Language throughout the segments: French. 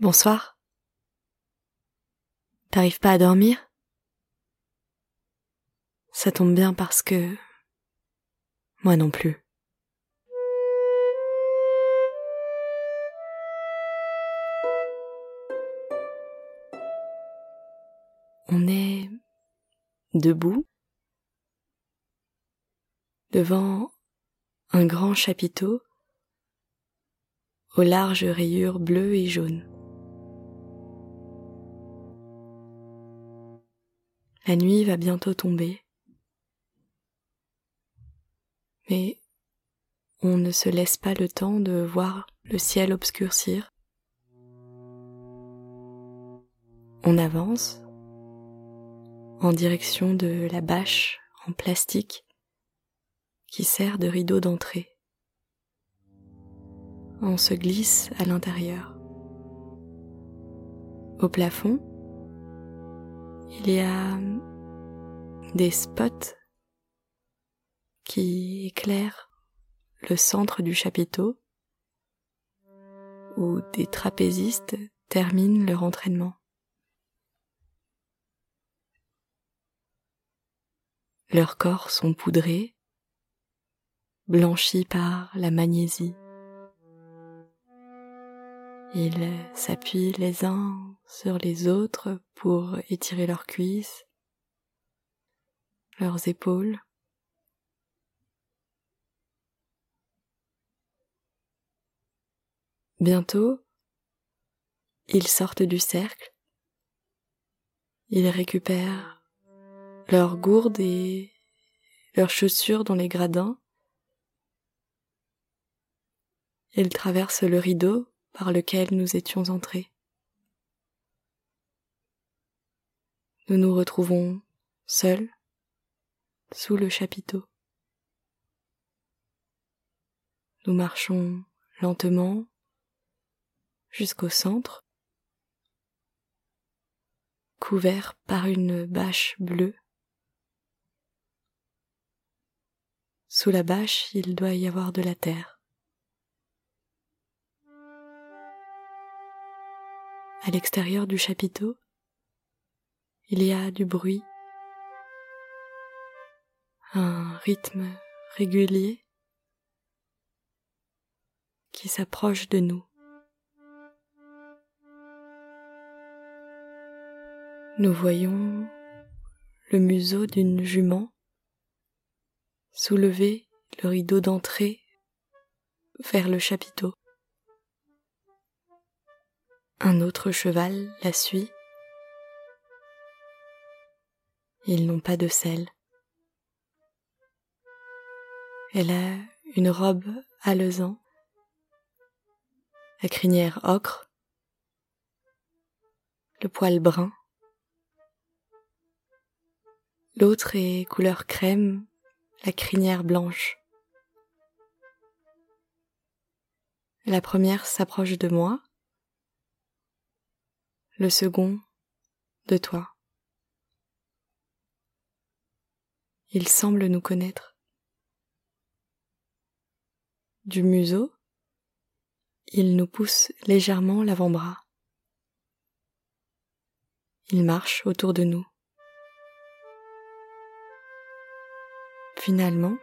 Bonsoir. T'arrives pas à dormir? Ça tombe bien parce que... Moi non plus. On est debout devant un grand chapiteau aux larges rayures bleues et jaunes. La nuit va bientôt tomber. Mais on ne se laisse pas le temps de voir le ciel obscurcir. On avance en direction de la bâche en plastique qui sert de rideau d'entrée. On se glisse à l'intérieur. Au plafond, il y a des spots qui éclairent le centre du chapiteau où des trapézistes terminent leur entraînement. Leurs corps sont poudrés, blanchis par la magnésie. Ils s'appuient les uns sur les autres pour étirer leurs cuisses, leurs épaules. Bientôt, ils sortent du cercle, ils récupèrent leurs gourdes et leurs chaussures dans les gradins, ils traversent le rideau par lequel nous étions entrés. Nous nous retrouvons seuls sous le chapiteau. Nous marchons lentement jusqu'au centre, couvert par une bâche bleue. Sous la bâche, il doit y avoir de la terre. À l'extérieur du chapiteau, il y a du bruit, un rythme régulier qui s'approche de nous. Nous voyons le museau d'une jument soulever le rideau d'entrée vers le chapiteau. Un autre cheval la suit. Ils n'ont pas de selle. Elle a une robe alezan, la crinière ocre, le poil brun. L'autre est couleur crème, la crinière blanche. La première s'approche de moi le second de toi. Il semble nous connaître. Du museau, il nous pousse légèrement l'avant-bras. Il marche autour de nous. Finalement,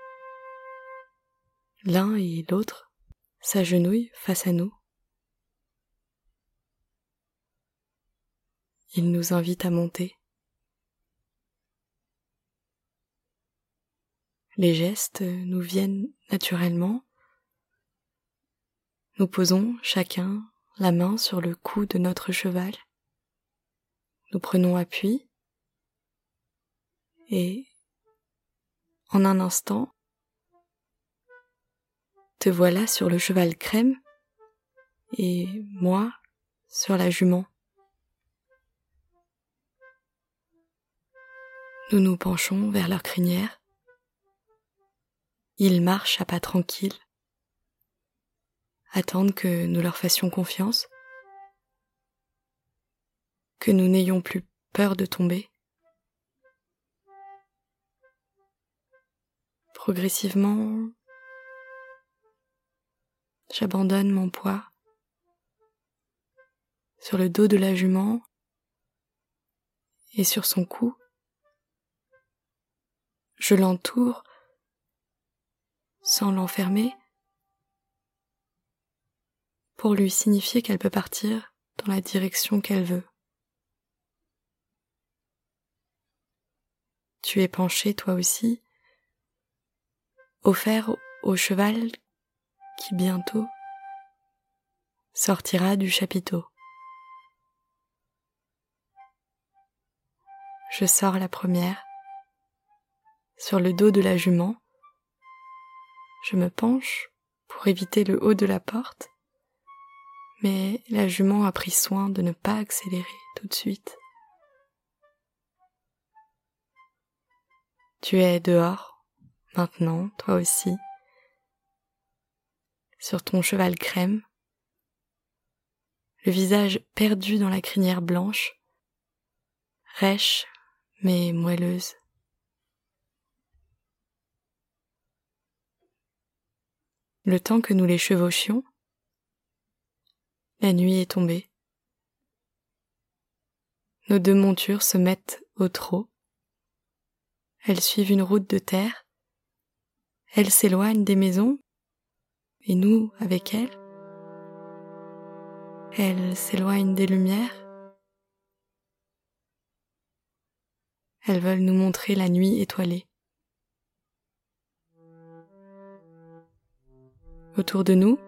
l'un et l'autre s'agenouillent face à nous. Il nous invite à monter. Les gestes nous viennent naturellement. Nous posons chacun la main sur le cou de notre cheval. Nous prenons appui et en un instant, te voilà sur le cheval crème et moi sur la jument. Nous nous penchons vers leur crinière. Ils marchent à pas tranquilles, attendent que nous leur fassions confiance, que nous n'ayons plus peur de tomber. Progressivement, j'abandonne mon poids sur le dos de la jument et sur son cou. Je l'entoure sans l'enfermer pour lui signifier qu'elle peut partir dans la direction qu'elle veut. Tu es penché toi aussi, offert au cheval qui bientôt sortira du chapiteau. Je sors la première. Sur le dos de la jument, je me penche pour éviter le haut de la porte, mais la jument a pris soin de ne pas accélérer tout de suite. Tu es dehors, maintenant, toi aussi, sur ton cheval crème, le visage perdu dans la crinière blanche, rêche mais moelleuse. Le temps que nous les chevauchions, la nuit est tombée. Nos deux montures se mettent au trot. Elles suivent une route de terre. Elles s'éloignent des maisons, et nous avec elles. Elles s'éloignent des lumières. Elles veulent nous montrer la nuit étoilée. Autour de nous,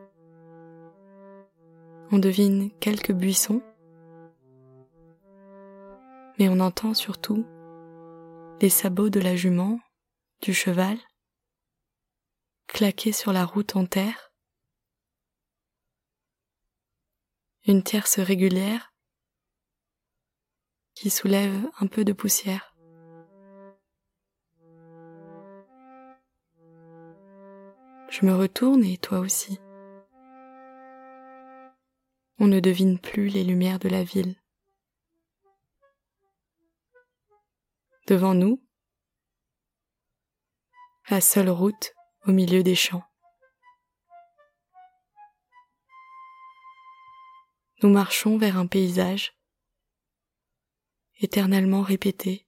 on devine quelques buissons, mais on entend surtout les sabots de la jument, du cheval, claquer sur la route en terre, une tierce régulière qui soulève un peu de poussière. Je me retourne et toi aussi. On ne devine plus les lumières de la ville. Devant nous, la seule route au milieu des champs. Nous marchons vers un paysage éternellement répété.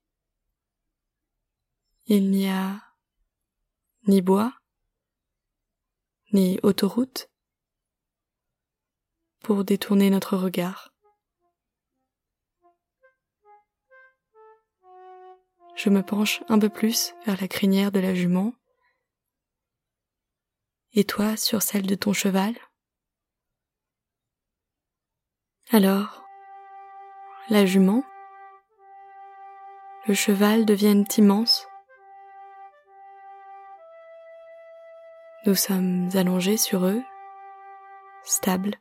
Il n'y a ni bois, ni autoroute pour détourner notre regard. Je me penche un peu plus vers la crinière de la jument et toi sur celle de ton cheval? Alors, la jument, le cheval deviennent immenses Nous sommes allongés sur eux, stables.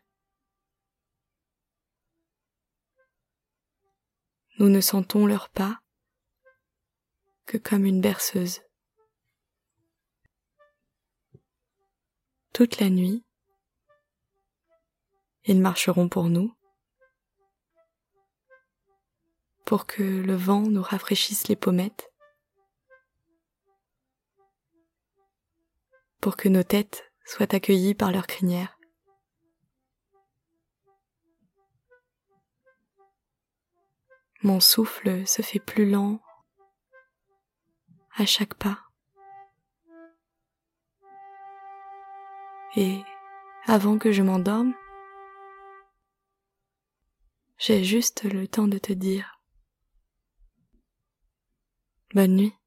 Nous ne sentons leurs pas que comme une berceuse. Toute la nuit, ils marcheront pour nous, pour que le vent nous rafraîchisse les pommettes, pour que nos têtes soient accueillies par leur crinière. Mon souffle se fait plus lent à chaque pas. Et avant que je m'endorme, j'ai juste le temps de te dire Bonne nuit.